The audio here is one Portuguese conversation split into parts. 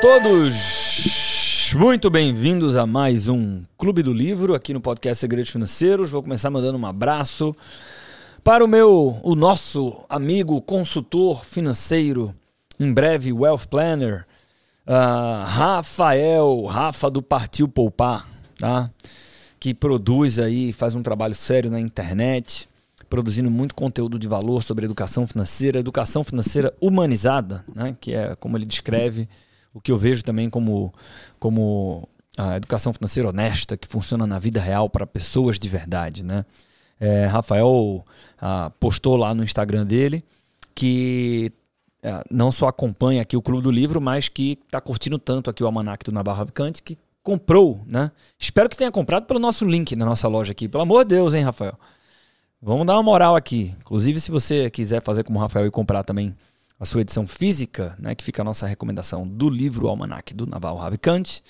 todos muito bem-vindos a mais um Clube do Livro aqui no podcast Segredos Financeiros. Vou começar mandando um abraço para o meu, o nosso amigo consultor financeiro, em breve Wealth Planner, uh, Rafael, Rafa do Partiu Poupar, tá? Que produz aí, faz um trabalho sério na internet, produzindo muito conteúdo de valor sobre educação financeira, educação financeira humanizada, né? Que é como ele descreve o que eu vejo também como, como a educação financeira honesta, que funciona na vida real para pessoas de verdade. Né? É, Rafael ah, postou lá no Instagram dele que ah, não só acompanha aqui o Clube do Livro, mas que está curtindo tanto aqui o Almanac do Navarro Vicante que comprou, né? Espero que tenha comprado pelo nosso link na nossa loja aqui. Pelo amor de Deus, hein, Rafael? Vamos dar uma moral aqui. Inclusive, se você quiser fazer como o Rafael e comprar também a sua edição física, né, que fica a nossa recomendação do livro Almanac do Naval Ravikant.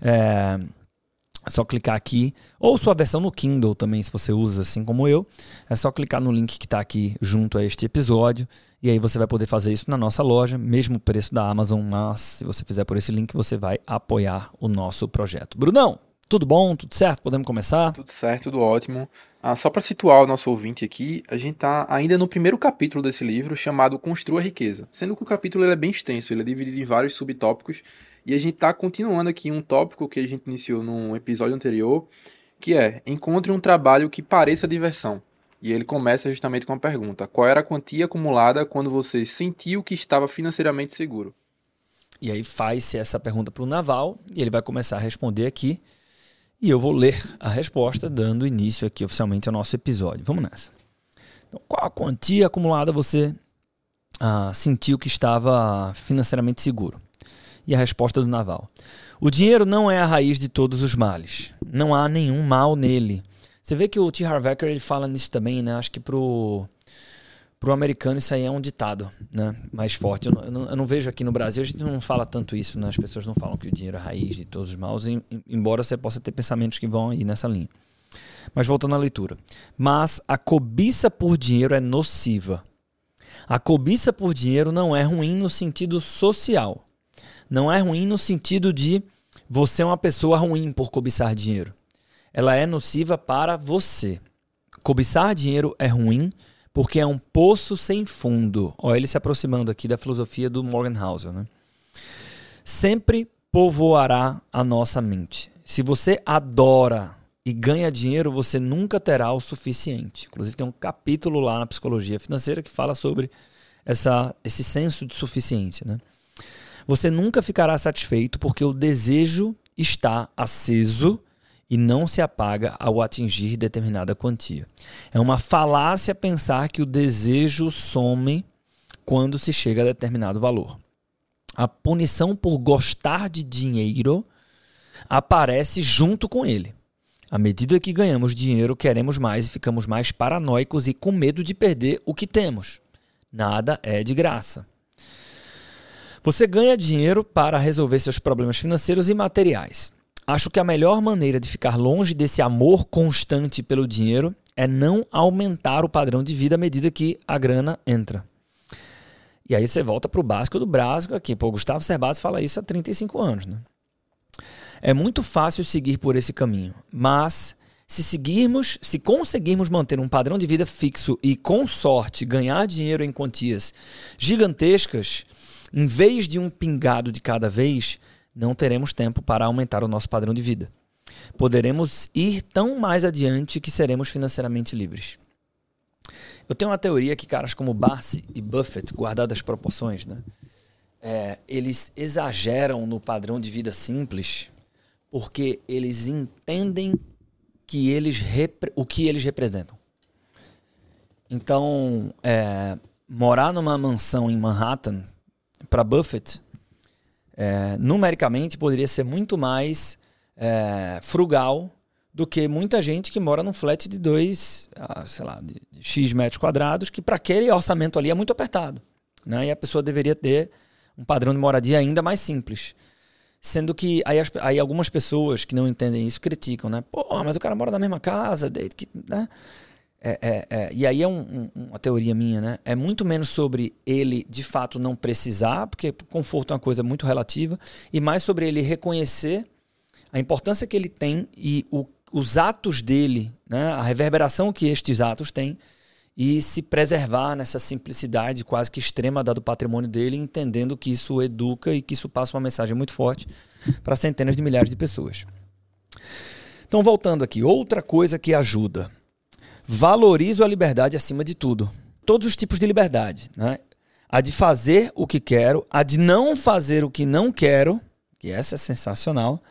É, é só clicar aqui, ou sua versão no Kindle também, se você usa assim como eu. É só clicar no link que está aqui junto a este episódio. E aí você vai poder fazer isso na nossa loja, mesmo preço da Amazon, mas se você fizer por esse link, você vai apoiar o nosso projeto. Brunão, tudo bom? Tudo certo? Podemos começar? Tudo certo, tudo ótimo. Ah, só para situar o nosso ouvinte aqui, a gente está ainda no primeiro capítulo desse livro, chamado Construa a Riqueza. Sendo que o capítulo é bem extenso, ele é dividido em vários subtópicos, e a gente está continuando aqui um tópico que a gente iniciou num episódio anterior, que é Encontre um trabalho que pareça diversão. E ele começa justamente com a pergunta: Qual era a quantia acumulada quando você sentiu que estava financeiramente seguro? E aí faz-se essa pergunta para o Naval, e ele vai começar a responder aqui e eu vou ler a resposta, dando início aqui oficialmente ao nosso episódio. Vamos nessa. Então, qual a quantia acumulada você ah, sentiu que estava financeiramente seguro? E a resposta do Naval: O dinheiro não é a raiz de todos os males. Não há nenhum mal nele. Você vê que o T. Harv Eker, ele fala nisso também, né? Acho que pro para o americano isso aí é um ditado né, mais forte. Eu não, eu, não, vejo aqui no Brasil, a gente não fala tanto isso, né? as pessoas não falam que o dinheiro é a raiz de todos os maus, embora você possa ter pensamentos que vão aí nessa linha. Mas voltando à leitura. Mas a cobiça por dinheiro é nociva. A cobiça por dinheiro não é ruim no sentido social. Não é ruim no sentido de você é uma pessoa ruim por cobiçar dinheiro. Ela é nociva para você. Cobiçar dinheiro é ruim porque é um poço sem fundo. Olha ele se aproximando aqui da filosofia do Morgan Housel. Né? Sempre povoará a nossa mente. Se você adora e ganha dinheiro, você nunca terá o suficiente. Inclusive, tem um capítulo lá na psicologia financeira que fala sobre essa, esse senso de suficiência. Né? Você nunca ficará satisfeito porque o desejo está aceso e não se apaga ao atingir determinada quantia. É uma falácia pensar que o desejo some quando se chega a determinado valor. A punição por gostar de dinheiro aparece junto com ele. À medida que ganhamos dinheiro, queremos mais e ficamos mais paranoicos e com medo de perder o que temos. Nada é de graça. Você ganha dinheiro para resolver seus problemas financeiros e materiais. Acho que a melhor maneira de ficar longe desse amor constante pelo dinheiro é não aumentar o padrão de vida à medida que a grana entra. E aí você volta para o básico do básico aqui. Pô, Gustavo Cerbasi fala isso há 35 anos. Né? É muito fácil seguir por esse caminho, mas se seguirmos, se conseguirmos manter um padrão de vida fixo e, com sorte, ganhar dinheiro em quantias gigantescas, em vez de um pingado de cada vez, não teremos tempo para aumentar o nosso padrão de vida. Poderemos ir tão mais adiante que seremos financeiramente livres. Eu tenho uma teoria que caras como Barsi e Buffett, guardadas as proporções, né? É, eles exageram no padrão de vida simples porque eles entendem que eles o que eles representam. Então, é, morar numa mansão em Manhattan, para Buffett, é, numericamente poderia ser muito mais é, frugal do que muita gente que mora num flat de dois, ah, sei lá, de X metros quadrados, que para aquele orçamento ali é muito apertado. Né? E a pessoa deveria ter um padrão de moradia ainda mais simples. Sendo que aí, as, aí algumas pessoas que não entendem isso criticam, né? Pô, mas o cara mora na mesma casa, que. Né? É, é, é, e aí é um, um, uma teoria minha, né? É muito menos sobre ele de fato não precisar, porque conforto é uma coisa muito relativa, e mais sobre ele reconhecer a importância que ele tem e o, os atos dele, né? a reverberação que estes atos têm, e se preservar nessa simplicidade quase que extrema da do patrimônio dele, entendendo que isso educa e que isso passa uma mensagem muito forte para centenas de milhares de pessoas. Então, voltando aqui, outra coisa que ajuda valorizo a liberdade acima de tudo. Todos os tipos de liberdade. Né? A de fazer o que quero, a de não fazer o que não quero, que essa é sensacional.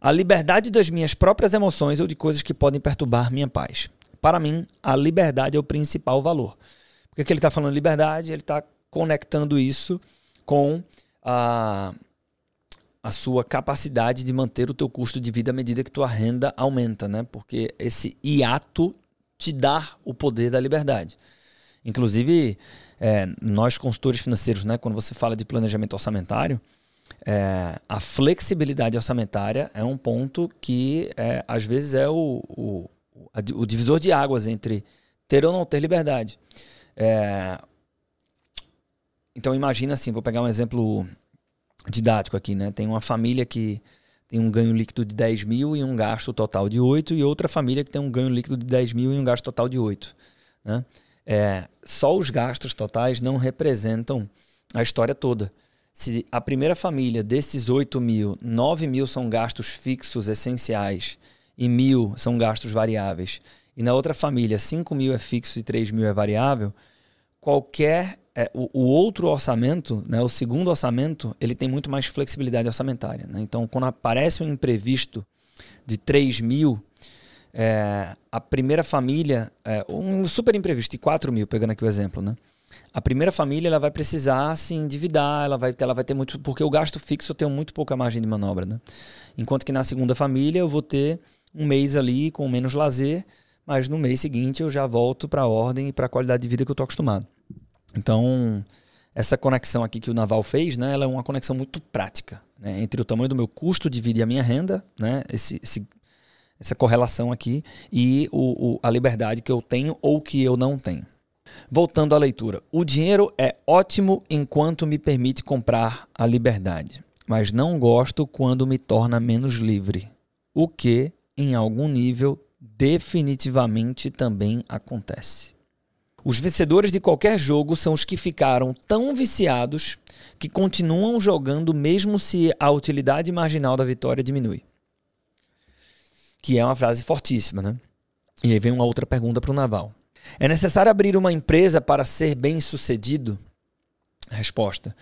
A liberdade das minhas próprias emoções ou de coisas que podem perturbar minha paz. Para mim, a liberdade é o principal valor. Porque que ele está falando liberdade, ele está conectando isso com a, a sua capacidade de manter o teu custo de vida à medida que tua renda aumenta, né? Porque esse hiato te dar o poder da liberdade. Inclusive, é, nós consultores financeiros, né, quando você fala de planejamento orçamentário, é, a flexibilidade orçamentária é um ponto que é, às vezes é o, o, o, divisor de águas entre ter ou não ter liberdade. É, então imagina assim, vou pegar um exemplo didático aqui, né? Tem uma família que tem um ganho líquido de 10 mil e um gasto total de 8, e outra família que tem um ganho líquido de 10 mil e um gasto total de 8. Né? É, só os gastos totais não representam a história toda. Se a primeira família desses 8 mil, 9 mil são gastos fixos essenciais e mil são gastos variáveis, e na outra família 5 mil é fixo e 3 mil é variável, qualquer é, o, o, outro orçamento, né, o segundo orçamento, ele tem muito mais flexibilidade orçamentária. Né? Então, quando aparece um imprevisto de 3 mil, é, a primeira família, é, um super imprevisto de 4 mil, pegando aqui o exemplo, né? A primeira família ela vai precisar se endividar, ela vai, ela vai ter muito. Porque o gasto fixo eu tenho muito pouca margem de manobra. Né? Enquanto que na segunda família eu vou ter um mês ali com menos lazer, mas no mês seguinte eu já volto para a ordem e para a qualidade de vida que eu estou acostumado. Então, essa conexão aqui que o Naval fez, né, ela é uma conexão muito prática né, entre o tamanho do meu custo de vida e a minha renda, né, esse, esse, essa correlação aqui, e o, o, a liberdade que eu tenho ou que eu não tenho. Voltando à leitura. O dinheiro é ótimo enquanto me permite comprar a liberdade, mas não gosto quando me torna menos livre, o que, em algum nível, definitivamente também acontece. Os vencedores de qualquer jogo são os que ficaram tão viciados que continuam jogando mesmo se a utilidade marginal da vitória diminui. Que é uma frase fortíssima, né? E aí vem uma outra pergunta para o Naval. É necessário abrir uma empresa para ser bem sucedido? Resposta.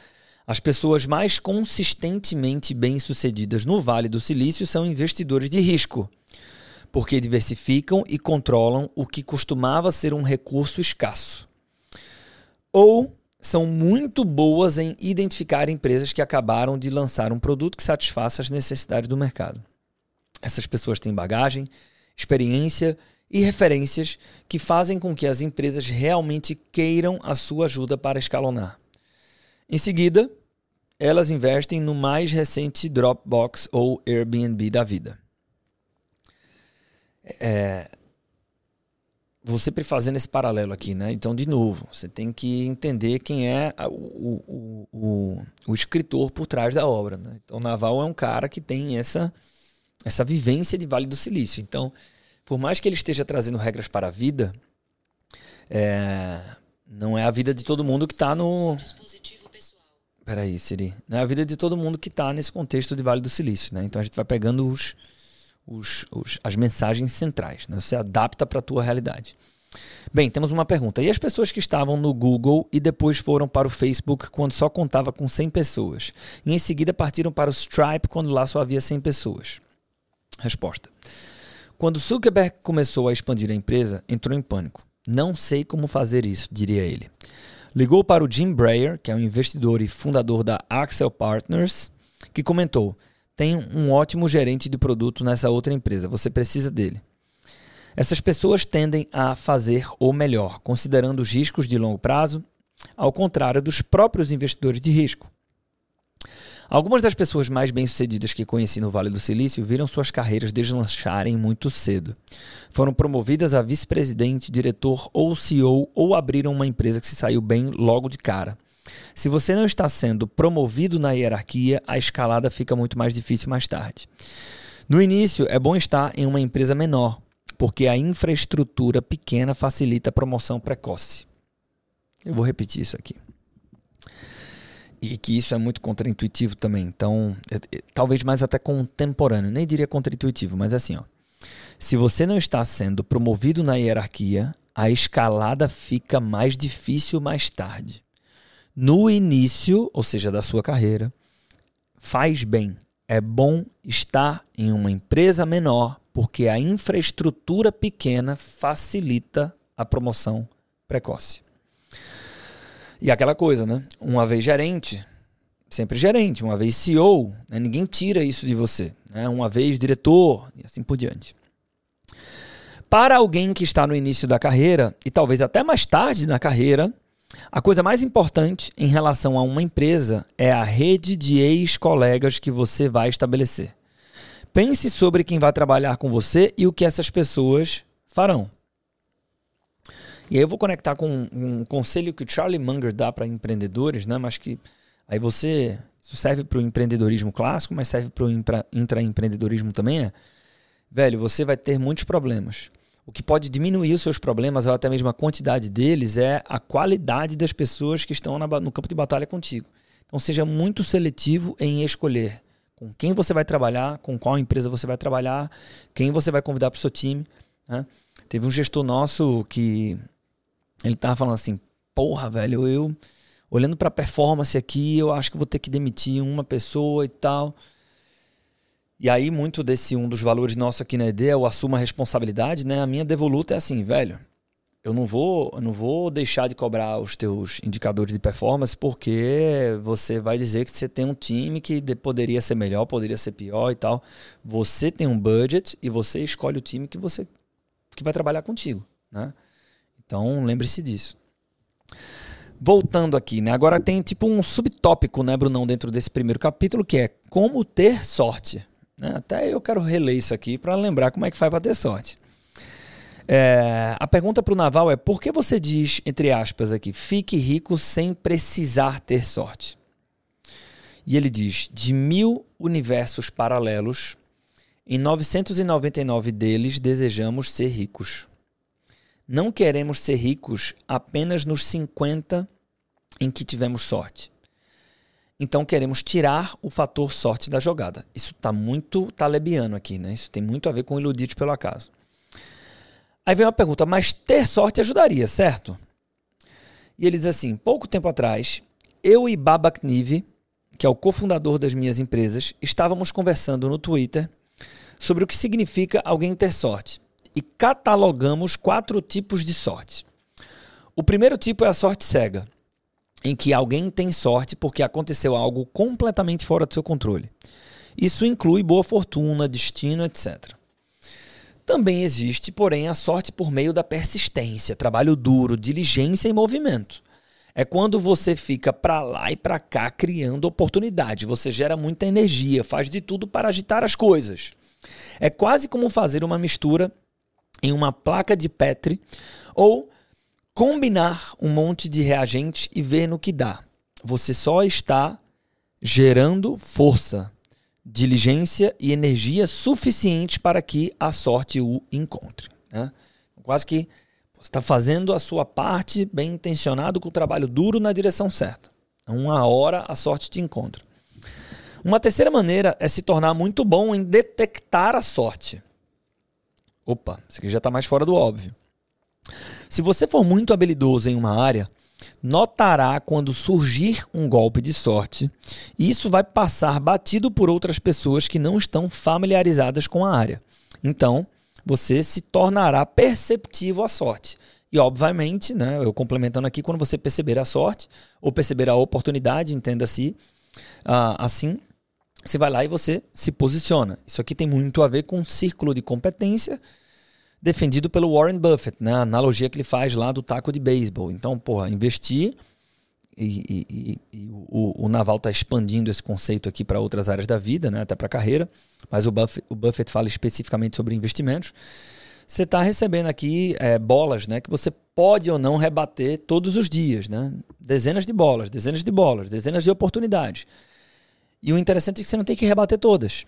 As pessoas mais consistentemente bem-sucedidas no Vale do Silício são investidores de risco porque diversificam e controlam o que costumava ser um recurso escasso. Ou são muito boas em identificar empresas que acabaram de lançar um produto que satisfaça as necessidades do mercado. Essas pessoas têm bagagem, experiência e referências que fazem com que as empresas realmente queiram a sua ajuda para escalonar. Em seguida, elas investem no mais recente Dropbox ou Airbnb da vida é, sempre fazendo esse paralelo aqui, né? Então, de novo, você tem que entender quem é o, o, o, o escritor por trás da obra. Né? Então, o Naval é um cara que tem essa, essa vivência de Vale do Silício. Então, por mais que ele esteja trazendo regras para a vida, é, não é a vida de todo mundo que está no. Peraí, Siri. Não é a vida de todo mundo que está nesse contexto de Vale do Silício. Né? Então, a gente vai pegando os os, os, as mensagens centrais. Né? Você adapta para a tua realidade. Bem, temos uma pergunta. E as pessoas que estavam no Google e depois foram para o Facebook quando só contava com 100 pessoas? E em seguida partiram para o Stripe quando lá só havia 100 pessoas? Resposta. Quando Zuckerberg começou a expandir a empresa, entrou em pânico. Não sei como fazer isso, diria ele. Ligou para o Jim Breyer, que é um investidor e fundador da Axel Partners, que comentou: tem um ótimo gerente de produto nessa outra empresa, você precisa dele. Essas pessoas tendem a fazer o melhor, considerando os riscos de longo prazo, ao contrário dos próprios investidores de risco. Algumas das pessoas mais bem-sucedidas que conheci no Vale do Silício viram suas carreiras deslancharem muito cedo. Foram promovidas a vice-presidente, diretor ou CEO ou abriram uma empresa que se saiu bem logo de cara. Se você não está sendo promovido na hierarquia, a escalada fica muito mais difícil mais tarde. No início, é bom estar em uma empresa menor, porque a infraestrutura pequena facilita a promoção precoce. Eu vou repetir isso aqui e que isso é muito contraintuitivo também. Então, é, é, talvez mais até contemporâneo, nem diria contraintuitivo, mas assim, ó. Se você não está sendo promovido na hierarquia, a escalada fica mais difícil mais tarde. No início, ou seja, da sua carreira, faz bem. É bom estar em uma empresa menor, porque a infraestrutura pequena facilita a promoção precoce. E aquela coisa, né? Uma vez gerente, sempre gerente, uma vez CEO, né? ninguém tira isso de você. Né? Uma vez diretor e assim por diante. Para alguém que está no início da carreira, e talvez até mais tarde na carreira, a coisa mais importante em relação a uma empresa é a rede de ex-colegas que você vai estabelecer. Pense sobre quem vai trabalhar com você e o que essas pessoas farão. E aí eu vou conectar com um, conselho que o Charlie Munger dá para empreendedores, né? Mas que aí você isso serve para o empreendedorismo clássico, mas serve para o intraempreendedorismo também é. Velho, você vai ter muitos problemas. O que pode diminuir os seus problemas, ou até mesmo a quantidade deles, é a qualidade das pessoas que estão no campo de batalha contigo. Então seja muito seletivo em escolher com quem você vai trabalhar, com qual empresa você vai trabalhar, quem você vai convidar para o seu time. Né? Teve um gestor nosso que ele tava falando assim: porra, velho, eu olhando para performance aqui, eu acho que vou ter que demitir uma pessoa e tal. E aí, muito desse um dos valores nosso aqui na ED é o assuma a responsabilidade, né? A minha devoluta é assim, velho. Eu não vou, eu não vou deixar de cobrar os teus indicadores de performance porque você vai dizer que você tem um time que poderia ser melhor, poderia ser pior e tal. Você tem um budget e você escolhe o time que você que vai trabalhar contigo, né? Então, lembre-se disso. Voltando aqui, né? Agora tem tipo um subtópico, né, Brunão, dentro desse primeiro capítulo, que é como ter sorte. Né? Até eu quero reler isso aqui para lembrar como é que faz para ter sorte. É, a pergunta para o Naval é: por que você diz, entre aspas, aqui, fique rico sem precisar ter sorte? E ele diz: de mil universos paralelos, em 999 deles desejamos ser ricos. Não queremos ser ricos apenas nos 50 em que tivemos sorte. Então queremos tirar o fator sorte da jogada. Isso está muito talebiano aqui, né? Isso tem muito a ver com iludir pelo acaso. Aí vem uma pergunta, mas ter sorte ajudaria, certo? E ele diz assim: pouco tempo atrás, eu e Baba Knive, que é o cofundador das minhas empresas, estávamos conversando no Twitter sobre o que significa alguém ter sorte e catalogamos quatro tipos de sorte. O primeiro tipo é a sorte cega, em que alguém tem sorte porque aconteceu algo completamente fora do seu controle. Isso inclui boa fortuna, destino, etc. Também existe, porém, a sorte por meio da persistência, trabalho duro, diligência e movimento. É quando você fica para lá e para cá criando oportunidade. Você gera muita energia, faz de tudo para agitar as coisas. É quase como fazer uma mistura em uma placa de Petri ou combinar um monte de reagentes e ver no que dá. Você só está gerando força, diligência e energia suficientes para que a sorte o encontre. Né? Quase que você está fazendo a sua parte bem intencionado com o trabalho duro na direção certa. Uma hora a sorte te encontra. Uma terceira maneira é se tornar muito bom em detectar a sorte. Opa, isso aqui já está mais fora do óbvio. Se você for muito habilidoso em uma área, notará quando surgir um golpe de sorte, e isso vai passar batido por outras pessoas que não estão familiarizadas com a área. Então, você se tornará perceptivo à sorte. E, obviamente, né, eu complementando aqui, quando você perceber a sorte ou perceber a oportunidade, entenda-se uh, assim, você vai lá e você se posiciona. Isso aqui tem muito a ver com um círculo de competência defendido pelo Warren Buffett, né? A analogia que ele faz lá do taco de beisebol. Então, porra, investir e, e, e o, o, Naval está expandindo esse conceito aqui para outras áreas da vida, né, até para a carreira, mas o Buffett, o Buffett fala especificamente sobre investimentos. Você está recebendo aqui é, bolas né, que você pode ou não rebater todos os dias. Né? Dezenas de bolas, dezenas de bolas, dezenas de oportunidades. E o interessante é que você não tem que rebater todas.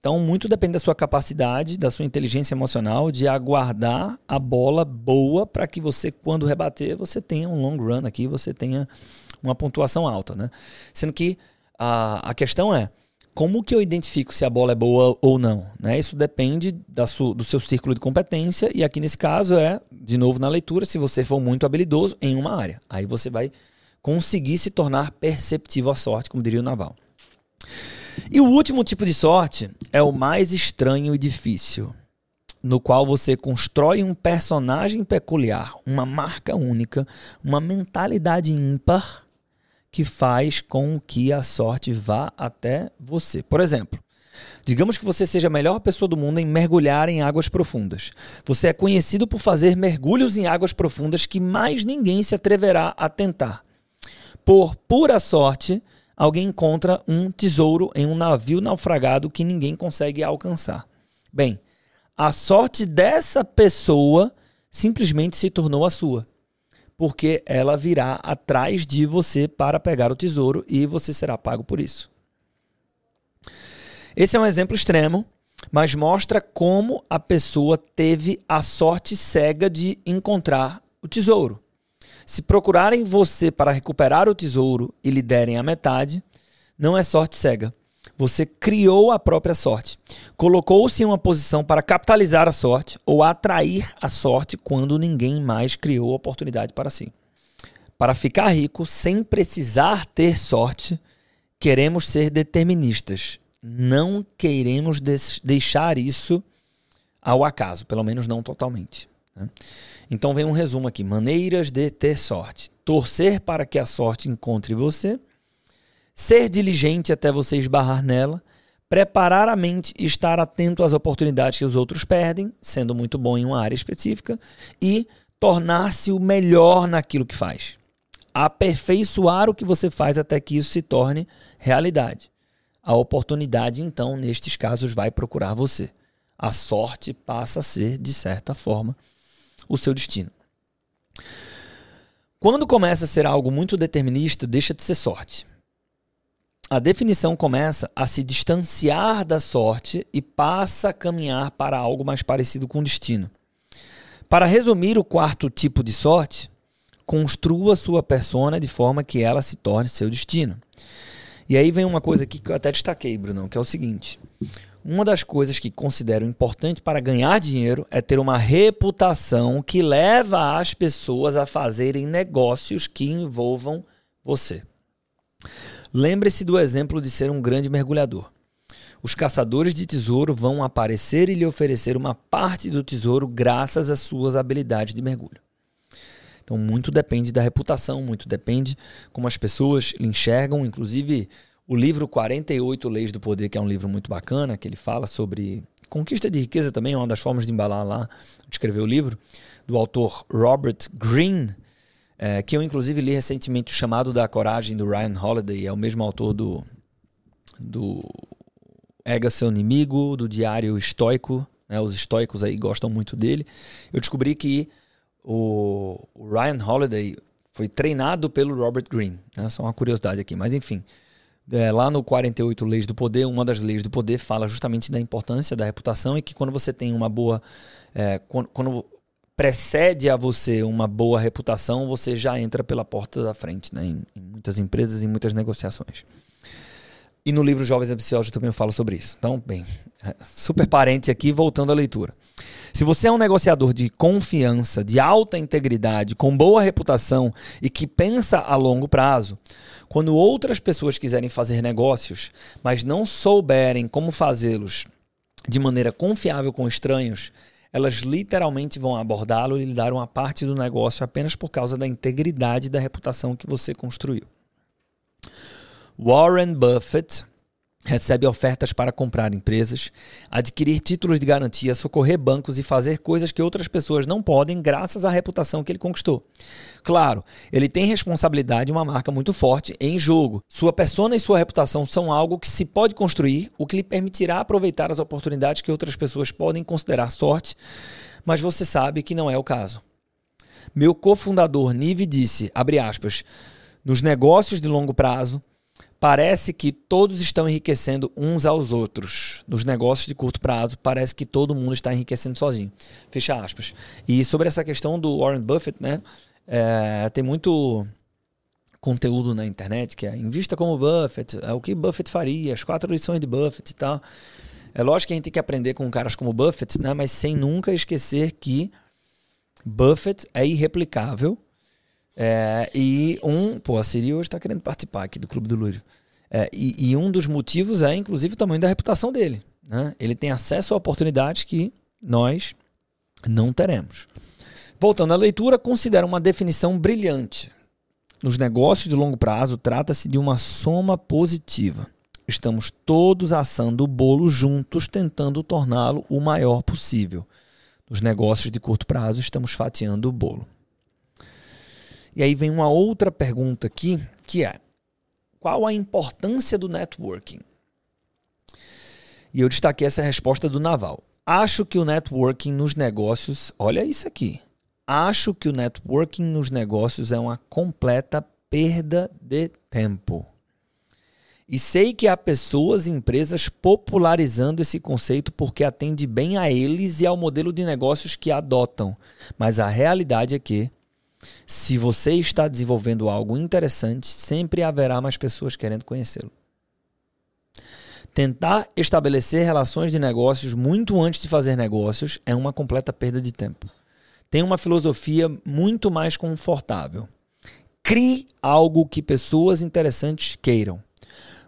Então, muito depende da sua capacidade, da sua inteligência emocional de aguardar a bola boa para que você, quando rebater, você tenha um long run aqui, você tenha uma pontuação alta, né? Sendo que a, a questão é como que eu identifico se a bola é boa ou não? Né? Isso depende da su, do seu círculo de competência e aqui nesse caso é, de novo na leitura, se você for muito habilidoso em uma área. Aí você vai conseguir se tornar perceptivo à sorte, como diria o Naval. E o último tipo de sorte é o mais estranho e difícil, no qual você constrói um personagem peculiar, uma marca única, uma mentalidade ímpar que faz com que a sorte vá até você. Por exemplo, Digamos que você seja a melhor pessoa do mundo em mergulhar em águas profundas. Você é conhecido por fazer mergulhos em águas profundas que mais ninguém se atreverá a tentar. Por pura sorte, alguém encontra um tesouro em um navio naufragado que ninguém consegue alcançar. Bem, a sorte dessa pessoa simplesmente se tornou a sua, porque ela virá atrás de você para pegar o tesouro e você será pago por isso. Esse é um exemplo extremo, mas mostra como a pessoa teve a sorte cega de encontrar o tesouro. Se procurarem você para recuperar o tesouro e lhe derem a metade, não é sorte cega. Você criou a própria sorte. Colocou-se em uma posição para capitalizar a sorte ou atrair a sorte quando ninguém mais criou oportunidade para si. Para ficar rico sem precisar ter sorte, queremos ser deterministas. Não queremos deixar isso ao acaso, pelo menos não totalmente. Né? Então vem um resumo aqui: maneiras de ter sorte. Torcer para que a sorte encontre você, ser diligente até você esbarrar nela, preparar a mente e estar atento às oportunidades que os outros perdem, sendo muito bom em uma área específica, e tornar-se o melhor naquilo que faz. Aperfeiçoar o que você faz até que isso se torne realidade. A oportunidade, então, nestes casos, vai procurar você. A sorte passa a ser, de certa forma, o seu destino. Quando começa a ser algo muito determinista, deixa de ser sorte. A definição começa a se distanciar da sorte e passa a caminhar para algo mais parecido com destino. Para resumir o quarto tipo de sorte, construa sua persona de forma que ela se torne seu destino. E aí vem uma coisa aqui que eu até destaquei, Bruno, que é o seguinte: uma das coisas que considero importante para ganhar dinheiro é ter uma reputação que leva as pessoas a fazerem negócios que envolvam você. Lembre-se do exemplo de ser um grande mergulhador. Os caçadores de tesouro vão aparecer e lhe oferecer uma parte do tesouro graças às suas habilidades de mergulho. Então, muito depende da reputação, muito depende como as pessoas lhe enxergam, inclusive o livro 48 Leis do Poder, que é um livro muito bacana, que ele fala sobre conquista de riqueza também, é uma das formas de embalar lá, de escrever o livro, do autor Robert Greene, é, que eu inclusive li recentemente o Chamado da Coragem do Ryan Holiday, é o mesmo autor do, do Ega Seu Inimigo, do Diário Estoico, né, os estoicos aí gostam muito dele. Eu descobri que o, o Ryan Holiday foi treinado pelo Robert Greene, né, só uma curiosidade aqui, mas enfim é, lá no 48 Leis do Poder, uma das leis do poder fala justamente da importância da reputação e que quando você tem uma boa. É, quando, quando, precede a você uma boa reputação, você já entra pela porta da frente, né? Em, em muitas empresas, em muitas negociações. E no livro Jovens Ambiciosos eu também falo sobre isso. Então, bem, super parente aqui, voltando à leitura. Se você é um negociador de confiança, de alta integridade, com boa reputação e que pensa a longo prazo, quando outras pessoas quiserem fazer negócios, mas não souberem como fazê-los de maneira confiável com estranhos, elas literalmente vão abordá-lo e lhe dar uma parte do negócio apenas por causa da integridade e da reputação que você construiu. Warren Buffett recebe ofertas para comprar empresas, adquirir títulos de garantia, socorrer bancos e fazer coisas que outras pessoas não podem graças à reputação que ele conquistou. Claro, ele tem responsabilidade e uma marca muito forte em jogo. Sua persona e sua reputação são algo que se pode construir, o que lhe permitirá aproveitar as oportunidades que outras pessoas podem considerar sorte, mas você sabe que não é o caso. Meu cofundador Nive disse, abre aspas, nos negócios de longo prazo, Parece que todos estão enriquecendo uns aos outros. Nos negócios de curto prazo, parece que todo mundo está enriquecendo sozinho. Fecha aspas. E sobre essa questão do Warren Buffett, né? É, tem muito conteúdo na internet que é invista como Buffett, é o que Buffett faria, as quatro lições de Buffett e tal. É lógico que a gente tem que aprender com caras como Buffett, né? Mas sem nunca esquecer que Buffett é irreplicável é, e um, pô, a Siri hoje está querendo participar aqui do Clube do Lúrio. É, e, e, um dos motivos é, inclusive, o tamanho da reputação dele. Né? Ele tem acesso a oportunidades que nós não teremos. Voltando à leitura, considera uma definição brilhante. Nos negócios de longo prazo, trata-se de uma soma positiva. Estamos todos assando o bolo juntos, tentando torná-lo o maior possível. Nos negócios de curto prazo, estamos fatiando o bolo. E aí vem uma outra pergunta aqui, que é: qual a importância do networking? E eu destaquei essa resposta do Naval. Acho que o networking nos negócios, olha isso aqui. Acho que o networking nos negócios é uma completa perda de tempo. E sei que há pessoas e empresas popularizando esse conceito porque atende bem a eles e ao modelo de negócios que adotam. Mas a realidade é que se você está desenvolvendo algo interessante, sempre haverá mais pessoas querendo conhecê-lo. Tentar estabelecer relações de negócios muito antes de fazer negócios é uma completa perda de tempo. Tem uma filosofia muito mais confortável. Crie algo que pessoas interessantes queiram.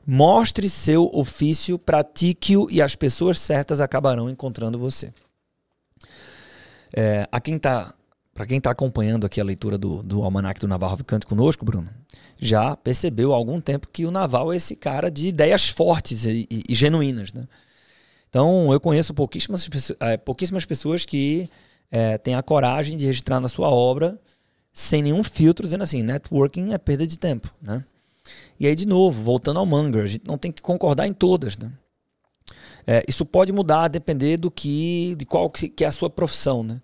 Mostre seu ofício, pratique-o e as pessoas certas acabarão encontrando você. É, a quem está para quem está acompanhando aqui a leitura do, do Almanac do Naval Ravikant conosco, Bruno, já percebeu há algum tempo que o Naval é esse cara de ideias fortes e, e, e genuínas. Né? Então, eu conheço pouquíssimas, é, pouquíssimas pessoas que é, têm a coragem de registrar na sua obra sem nenhum filtro, dizendo assim, networking é perda de tempo. Né? E aí, de novo, voltando ao Munger, a gente não tem que concordar em todas. Né? É, isso pode mudar depender do que, de qual que é a sua profissão. Né?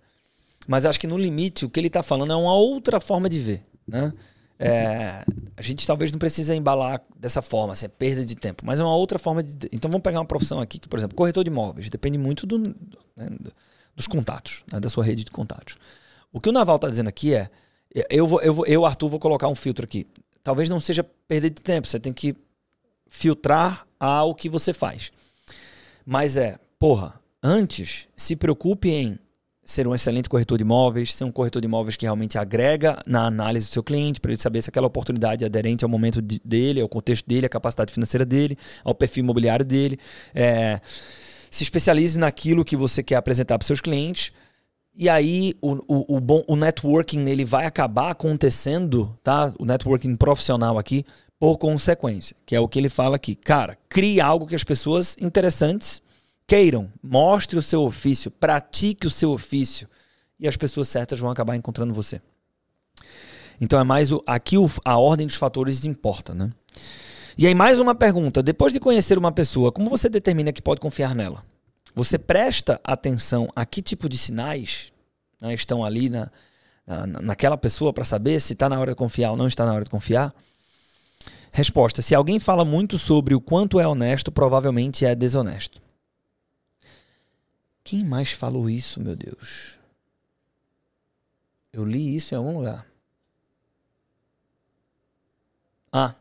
Mas acho que no limite o que ele está falando é uma outra forma de ver. Né? É, a gente talvez não precise embalar dessa forma, assim, é perda de tempo, mas é uma outra forma de. Então vamos pegar uma profissão aqui que, por exemplo, corretor de imóveis, depende muito do, né, dos contatos, né, da sua rede de contatos. O que o Naval está dizendo aqui é: eu, vou, eu, vou, eu, Arthur, vou colocar um filtro aqui. Talvez não seja perda de tempo, você tem que filtrar ao que você faz. Mas é, porra, antes se preocupe em ser um excelente corretor de imóveis, ser um corretor de imóveis que realmente agrega na análise do seu cliente, para ele saber se aquela oportunidade é aderente ao momento de, dele, ao contexto dele, à capacidade financeira dele, ao perfil imobiliário dele. É, se especialize naquilo que você quer apresentar para seus clientes. E aí o, o, o, bom, o networking nele vai acabar acontecendo, tá? O networking profissional aqui, por consequência, que é o que ele fala aqui. Cara, crie algo que as pessoas interessantes queiram, mostre o seu ofício, pratique o seu ofício e as pessoas certas vão acabar encontrando você. Então é mais o, aqui o, a ordem dos fatores importa, né? E aí mais uma pergunta: depois de conhecer uma pessoa, como você determina que pode confiar nela? Você presta atenção a que tipo de sinais né, estão ali na, na, naquela pessoa para saber se está na hora de confiar ou não está na hora de confiar? Resposta: se alguém fala muito sobre o quanto é honesto, provavelmente é desonesto. Quem mais falou isso, meu Deus? Eu li isso em algum lugar. Ah,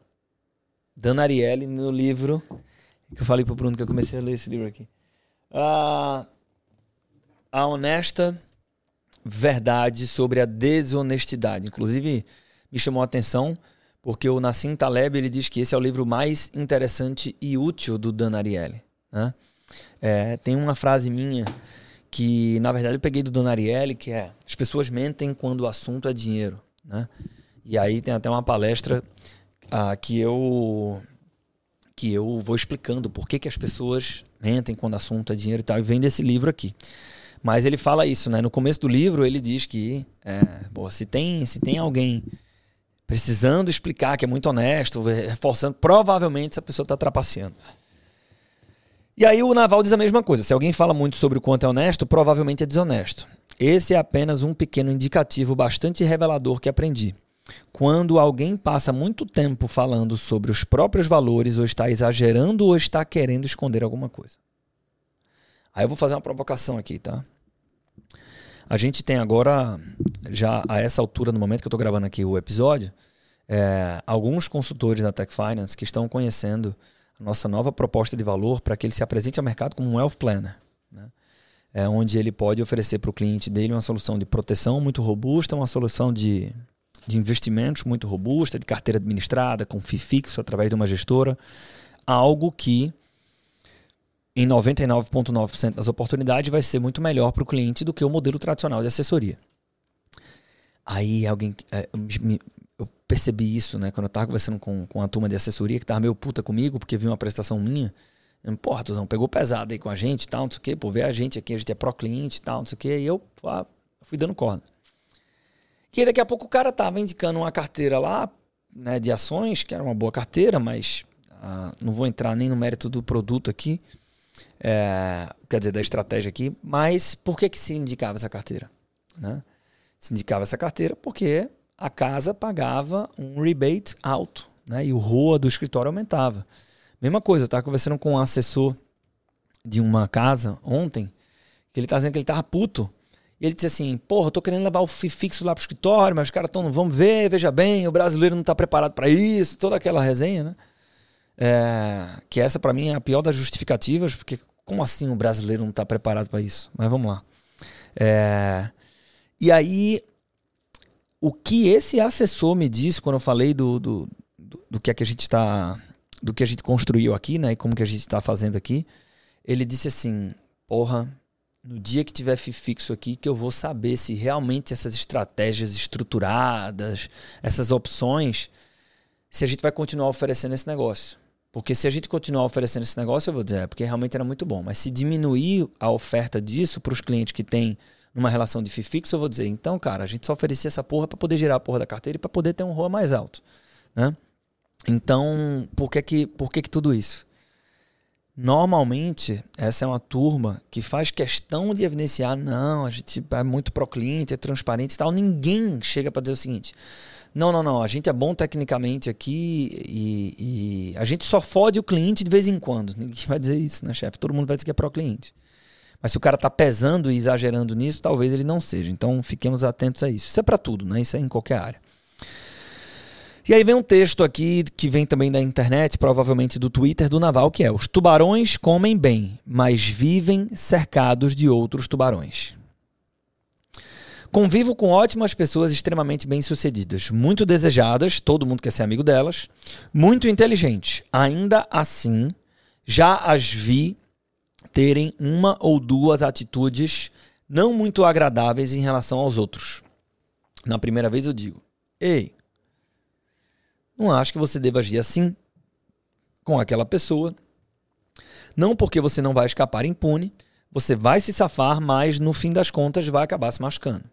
Dana Ariely no livro que eu falei pro Bruno que eu comecei a ler esse livro aqui. Ah, a honesta verdade sobre a desonestidade. Inclusive, me chamou a atenção porque o Nassim Taleb ele diz que esse é o livro mais interessante e útil do Dan Ariely. Né? É, tem uma frase minha que, na verdade, eu peguei do Dan Ariely, que é as pessoas mentem quando o assunto é dinheiro. Né? E aí tem até uma palestra ah, que eu que eu vou explicando por que, que as pessoas mentem quando o assunto é dinheiro e tal, e vem desse livro aqui. Mas ele fala isso, né? No começo do livro ele diz que é, se, tem, se tem alguém precisando explicar que é muito honesto, reforçando, provavelmente essa pessoa está trapaceando. E aí o Naval diz a mesma coisa. Se alguém fala muito sobre o quanto é honesto, provavelmente é desonesto. Esse é apenas um pequeno indicativo bastante revelador que aprendi. Quando alguém passa muito tempo falando sobre os próprios valores, ou está exagerando ou está querendo esconder alguma coisa. Aí eu vou fazer uma provocação aqui, tá? A gente tem agora, já a essa altura, no momento que eu estou gravando aqui o episódio, é, alguns consultores da Tech Finance que estão conhecendo a nossa nova proposta de valor para que ele se apresente ao mercado como um Wealth Planner. Né? É onde ele pode oferecer para o cliente dele uma solução de proteção muito robusta, uma solução de, de investimentos muito robusta, de carteira administrada, com FII fixo através de uma gestora, algo que em 99,9% das oportunidades vai ser muito melhor para o cliente do que o modelo tradicional de assessoria. Aí alguém é, me, eu percebi isso, né? Quando eu tava conversando com, com a turma de assessoria que tava meio puta comigo, porque viu uma prestação minha. Porra, Tuzão, pegou pesado aí com a gente e tal, não sei o quê. Pô, vê a gente aqui, a gente é pró-cliente e tal, não sei o quê. E eu ah, fui dando corda. E daqui a pouco o cara tava indicando uma carteira lá, né, de ações, que era uma boa carteira, mas ah, não vou entrar nem no mérito do produto aqui, é, quer dizer, da estratégia aqui, mas por que que se indicava essa carteira? Né? Se indicava essa carteira porque a casa pagava um rebate alto, né? E o ROA do escritório aumentava. Mesma coisa, eu estava conversando com um assessor de uma casa ontem, que ele tá dizendo que ele tava puto. E ele disse assim: Porra, eu tô querendo levar o fixo lá pro escritório, mas os caras estão, vamos ver, veja bem, o brasileiro não tá preparado para isso, toda aquela resenha, né? É, que essa para mim é a pior das justificativas, porque como assim o brasileiro não tá preparado para isso? Mas vamos lá. É, e aí o que esse assessor me disse quando eu falei do, do, do, do que é que a gente está do que a gente construiu aqui, né, e como que a gente está fazendo aqui, ele disse assim, porra, no dia que tiver fixo aqui que eu vou saber se realmente essas estratégias estruturadas, essas opções, se a gente vai continuar oferecendo esse negócio. Porque se a gente continuar oferecendo esse negócio, eu vou dizer, é porque realmente era muito bom. Mas se diminuir a oferta disso para os clientes que têm numa relação de FII fixo, eu vou dizer, então, cara, a gente só oferecia essa porra para poder gerar a porra da carteira e para poder ter um ROA mais alto, né? Então, por que que, por que que tudo isso? Normalmente, essa é uma turma que faz questão de evidenciar, não, a gente é muito pró-cliente, é transparente e tal. Ninguém chega para dizer o seguinte, não, não, não, a gente é bom tecnicamente aqui e, e a gente só fode o cliente de vez em quando. Ninguém vai dizer isso, né, chefe? Todo mundo vai dizer que é pró-cliente. Mas se o cara está pesando e exagerando nisso, talvez ele não seja. Então fiquemos atentos a isso. Isso é para tudo, né? Isso é em qualquer área. E aí vem um texto aqui que vem também da internet, provavelmente do Twitter do Naval, que é: Os tubarões comem bem, mas vivem cercados de outros tubarões. Convivo com ótimas pessoas extremamente bem-sucedidas, muito desejadas, todo mundo quer ser amigo delas, muito inteligentes. Ainda assim, já as vi terem uma ou duas atitudes não muito agradáveis em relação aos outros. Na primeira vez eu digo: Ei, não acho que você deva agir assim com aquela pessoa. Não porque você não vai escapar impune, você vai se safar, mas no fim das contas vai acabar se machucando.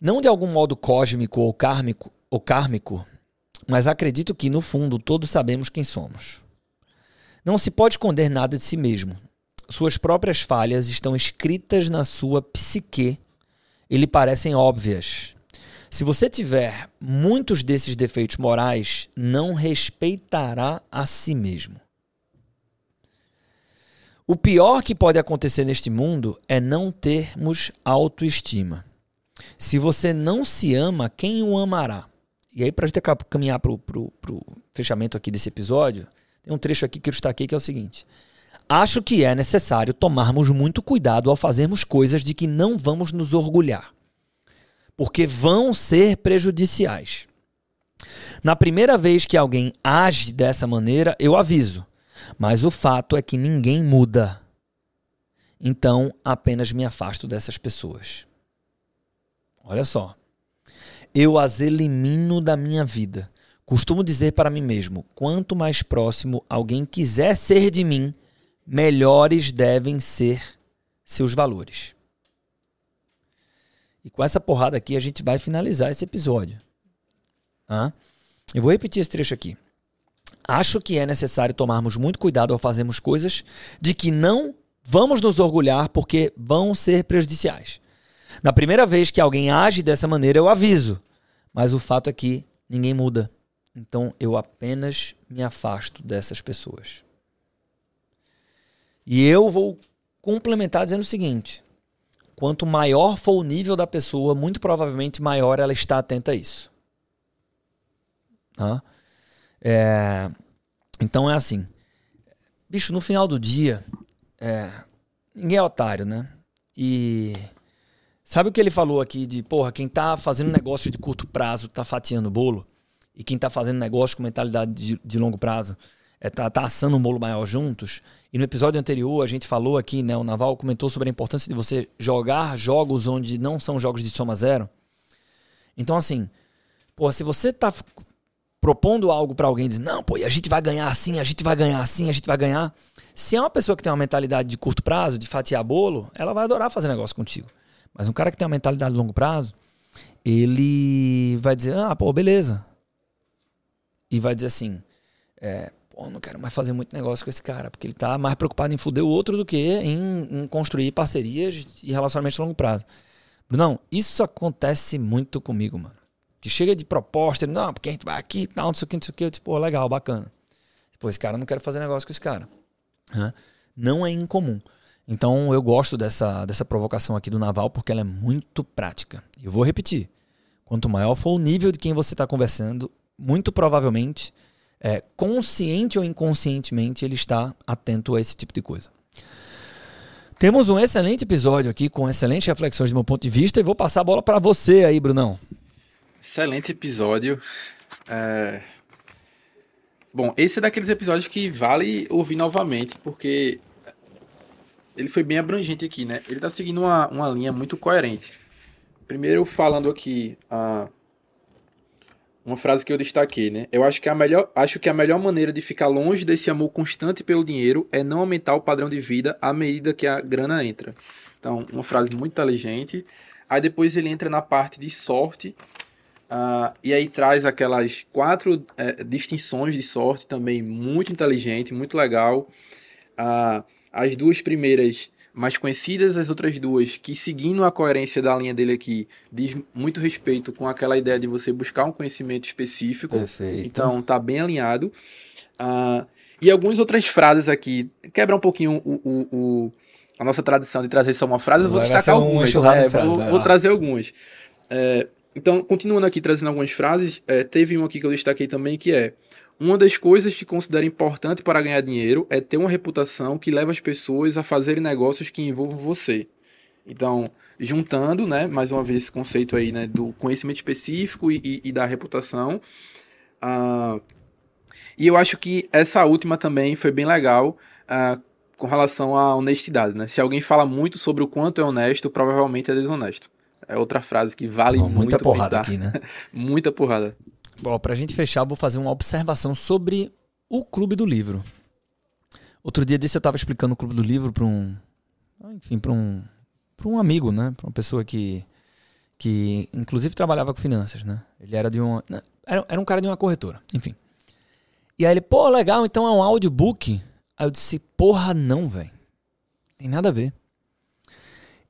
Não de algum modo cósmico ou kármico, ou kármico mas acredito que no fundo todos sabemos quem somos. Não se pode esconder nada de si mesmo. Suas próprias falhas estão escritas na sua psique e lhe parecem óbvias. Se você tiver muitos desses defeitos morais, não respeitará a si mesmo. O pior que pode acontecer neste mundo é não termos autoestima. Se você não se ama, quem o amará? E aí, para a gente caminhar para o fechamento aqui desse episódio, tem um trecho aqui que eu destaquei que é o seguinte. Acho que é necessário tomarmos muito cuidado ao fazermos coisas de que não vamos nos orgulhar, porque vão ser prejudiciais. Na primeira vez que alguém age dessa maneira, eu aviso, mas o fato é que ninguém muda. Então, apenas me afasto dessas pessoas. Olha só. Eu as elimino da minha vida Costumo dizer para mim mesmo: quanto mais próximo alguém quiser ser de mim, melhores devem ser seus valores. E com essa porrada aqui a gente vai finalizar esse episódio. Ah? Eu vou repetir esse trecho aqui. Acho que é necessário tomarmos muito cuidado ao fazermos coisas de que não vamos nos orgulhar porque vão ser prejudiciais. Na primeira vez que alguém age dessa maneira, eu aviso. Mas o fato é que ninguém muda. Então eu apenas me afasto dessas pessoas. E eu vou complementar dizendo o seguinte: quanto maior for o nível da pessoa, muito provavelmente maior ela está atenta a isso. Tá? É, então é assim. Bicho, no final do dia, é, ninguém é otário, né? E sabe o que ele falou aqui de, porra, quem tá fazendo negócio de curto prazo tá fatiando o bolo? E quem tá fazendo negócio com mentalidade de, de longo prazo é, tá, tá assando um bolo maior juntos? E no episódio anterior a gente falou aqui, né? O Naval comentou sobre a importância de você jogar jogos onde não são jogos de soma zero. Então, assim, pô, se você tá propondo algo para alguém, diz, não, pô, a gente vai ganhar assim, a gente vai ganhar assim, a gente vai ganhar. Se é uma pessoa que tem uma mentalidade de curto prazo, de fatiar bolo, ela vai adorar fazer negócio contigo. Mas um cara que tem uma mentalidade de longo prazo, ele vai dizer, ah, pô, beleza. E vai dizer assim, é, pô, não quero mais fazer muito negócio com esse cara, porque ele tá mais preocupado em foder o outro do que em, em construir parcerias e relacionamentos de longo prazo. Não, isso acontece muito comigo, mano que chega de proposta, ele, não, porque a gente vai aqui e tal, não sei o que, não sei o que. Eu pô, legal, bacana. Pô, esse cara não quero fazer negócio com esse cara. Não é incomum. Então eu gosto dessa, dessa provocação aqui do Naval porque ela é muito prática. Eu vou repetir. Quanto maior for o nível de quem você está conversando, muito provavelmente, é, consciente ou inconscientemente, ele está atento a esse tipo de coisa. Temos um excelente episódio aqui com excelentes reflexões do meu ponto de vista e vou passar a bola para você aí, Brunão. Excelente episódio. É... Bom, esse é daqueles episódios que vale ouvir novamente, porque ele foi bem abrangente aqui, né? Ele tá seguindo uma, uma linha muito coerente. Primeiro, falando aqui a uma frase que eu destaquei, né? Eu acho que, a melhor, acho que a melhor maneira de ficar longe desse amor constante pelo dinheiro é não aumentar o padrão de vida à medida que a grana entra. Então, uma frase muito inteligente. Aí depois ele entra na parte de sorte Uh, e aí traz aquelas quatro é, distinções de sorte também muito inteligente, muito legal. Uh, as duas primeiras mais conhecidas, as outras duas que seguindo a coerência da linha dele aqui diz muito respeito com aquela ideia de você buscar um conhecimento específico. Perfeito. Então tá bem alinhado. Uh, e algumas outras frases aqui quebra um pouquinho o, o, o, a nossa tradição de trazer só uma frase. Eu vou destacar algumas. É, vou, vou trazer algumas. É, então, continuando aqui trazendo algumas frases, é, teve uma aqui que eu destaquei também que é uma das coisas que considero importante para ganhar dinheiro é ter uma reputação que leva as pessoas a fazerem negócios que envolvam você. Então, juntando, né, mais uma vez esse conceito aí, né, do conhecimento específico e, e, e da reputação. Uh, e eu acho que essa última também foi bem legal uh, com relação à honestidade, né? Se alguém fala muito sobre o quanto é honesto, provavelmente é desonesto. É outra frase que vale Bom, muita muito. Muita porrada aqui, né? muita porrada. Bom, pra gente fechar, vou fazer uma observação sobre o Clube do Livro. Outro dia desse eu estava explicando o Clube do Livro para um, enfim, para um, para um amigo, né? Para uma pessoa que que inclusive trabalhava com finanças, né? Ele era de uma era, era um cara de uma corretora, enfim. E aí ele, pô, legal, então é um audiobook. Aí eu disse, porra, não, velho. Tem nada a ver.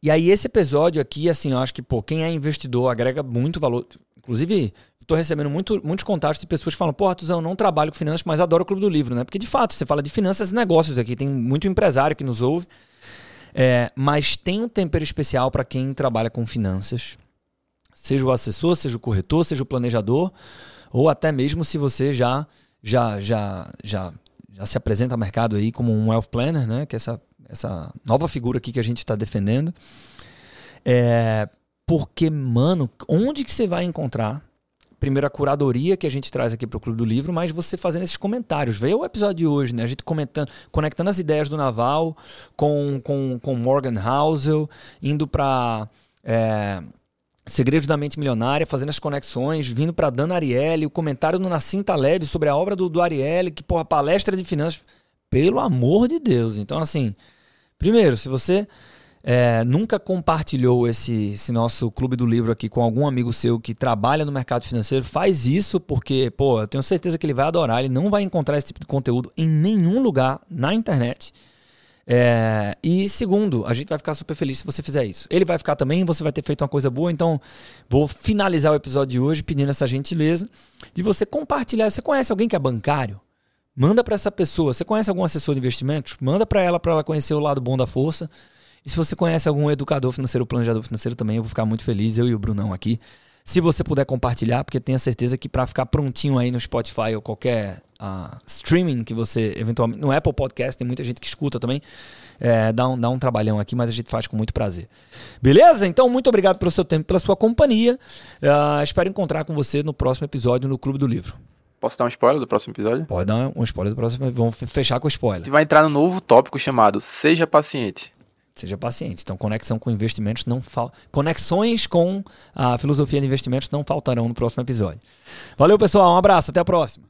E aí, esse episódio aqui, assim, eu acho que, pô, quem é investidor agrega muito valor. Inclusive, estou recebendo muito, muitos contatos de pessoas que falam, pô, Artuzão, não trabalho com finanças, mas adoro o Clube do Livro, né? Porque, de fato, você fala de finanças e negócios aqui, tem muito empresário que nos ouve. É, mas tem um tempero especial para quem trabalha com finanças, seja o assessor, seja o corretor, seja o planejador, ou até mesmo se você já já já já, já se apresenta ao mercado aí como um wealth planner, né? Que é essa essa nova figura aqui que a gente está defendendo. É, porque, mano, onde que você vai encontrar primeiro a curadoria que a gente traz aqui para o Clube do Livro, mas você fazendo esses comentários. Veio o episódio de hoje, né? A gente comentando, conectando as ideias do Naval com, com, com Morgan Housel, indo para é, Segredos da Mente Milionária, fazendo as conexões, vindo para Dana Ariely, o comentário do Nassim Taleb sobre a obra do, do Ariely, que, porra, palestra de finanças. Pelo amor de Deus. Então, assim, primeiro, se você é, nunca compartilhou esse, esse, nosso clube do livro aqui com algum amigo seu que trabalha no mercado financeiro, faz isso porque, pô, eu tenho certeza que ele vai adorar, ele não vai encontrar esse tipo de conteúdo em nenhum lugar na internet. É, e segundo, a gente vai ficar super feliz se você fizer isso. Ele vai ficar também, você vai ter feito uma coisa boa. Então, vou finalizar o episódio de hoje pedindo essa gentileza de você compartilhar. Você conhece alguém que é bancário? Manda para essa pessoa. Você conhece algum assessor de investimentos? Manda para ela para ela conhecer o lado bom da força. E se você conhece algum educador financeiro, planejador financeiro também, eu vou ficar muito feliz, eu e o Brunão aqui. Se você puder compartilhar, porque tenha certeza que para ficar prontinho aí no Spotify ou qualquer uh, streaming que você eventualmente. No Apple Podcast, tem muita gente que escuta também. É, dá, um, dá um trabalhão aqui, mas a gente faz com muito prazer. Beleza? Então, muito obrigado pelo seu tempo, pela sua companhia. Uh, espero encontrar com você no próximo episódio no Clube do Livro. Posso dar um spoiler do próximo episódio? Pode dar um spoiler do próximo. Vamos fechar com o spoiler. A gente vai entrar no novo tópico chamado Seja Paciente. Seja paciente. Então, conexão com investimentos não fal... conexões com a filosofia de investimentos não faltarão no próximo episódio. Valeu, pessoal. Um abraço. Até a próxima.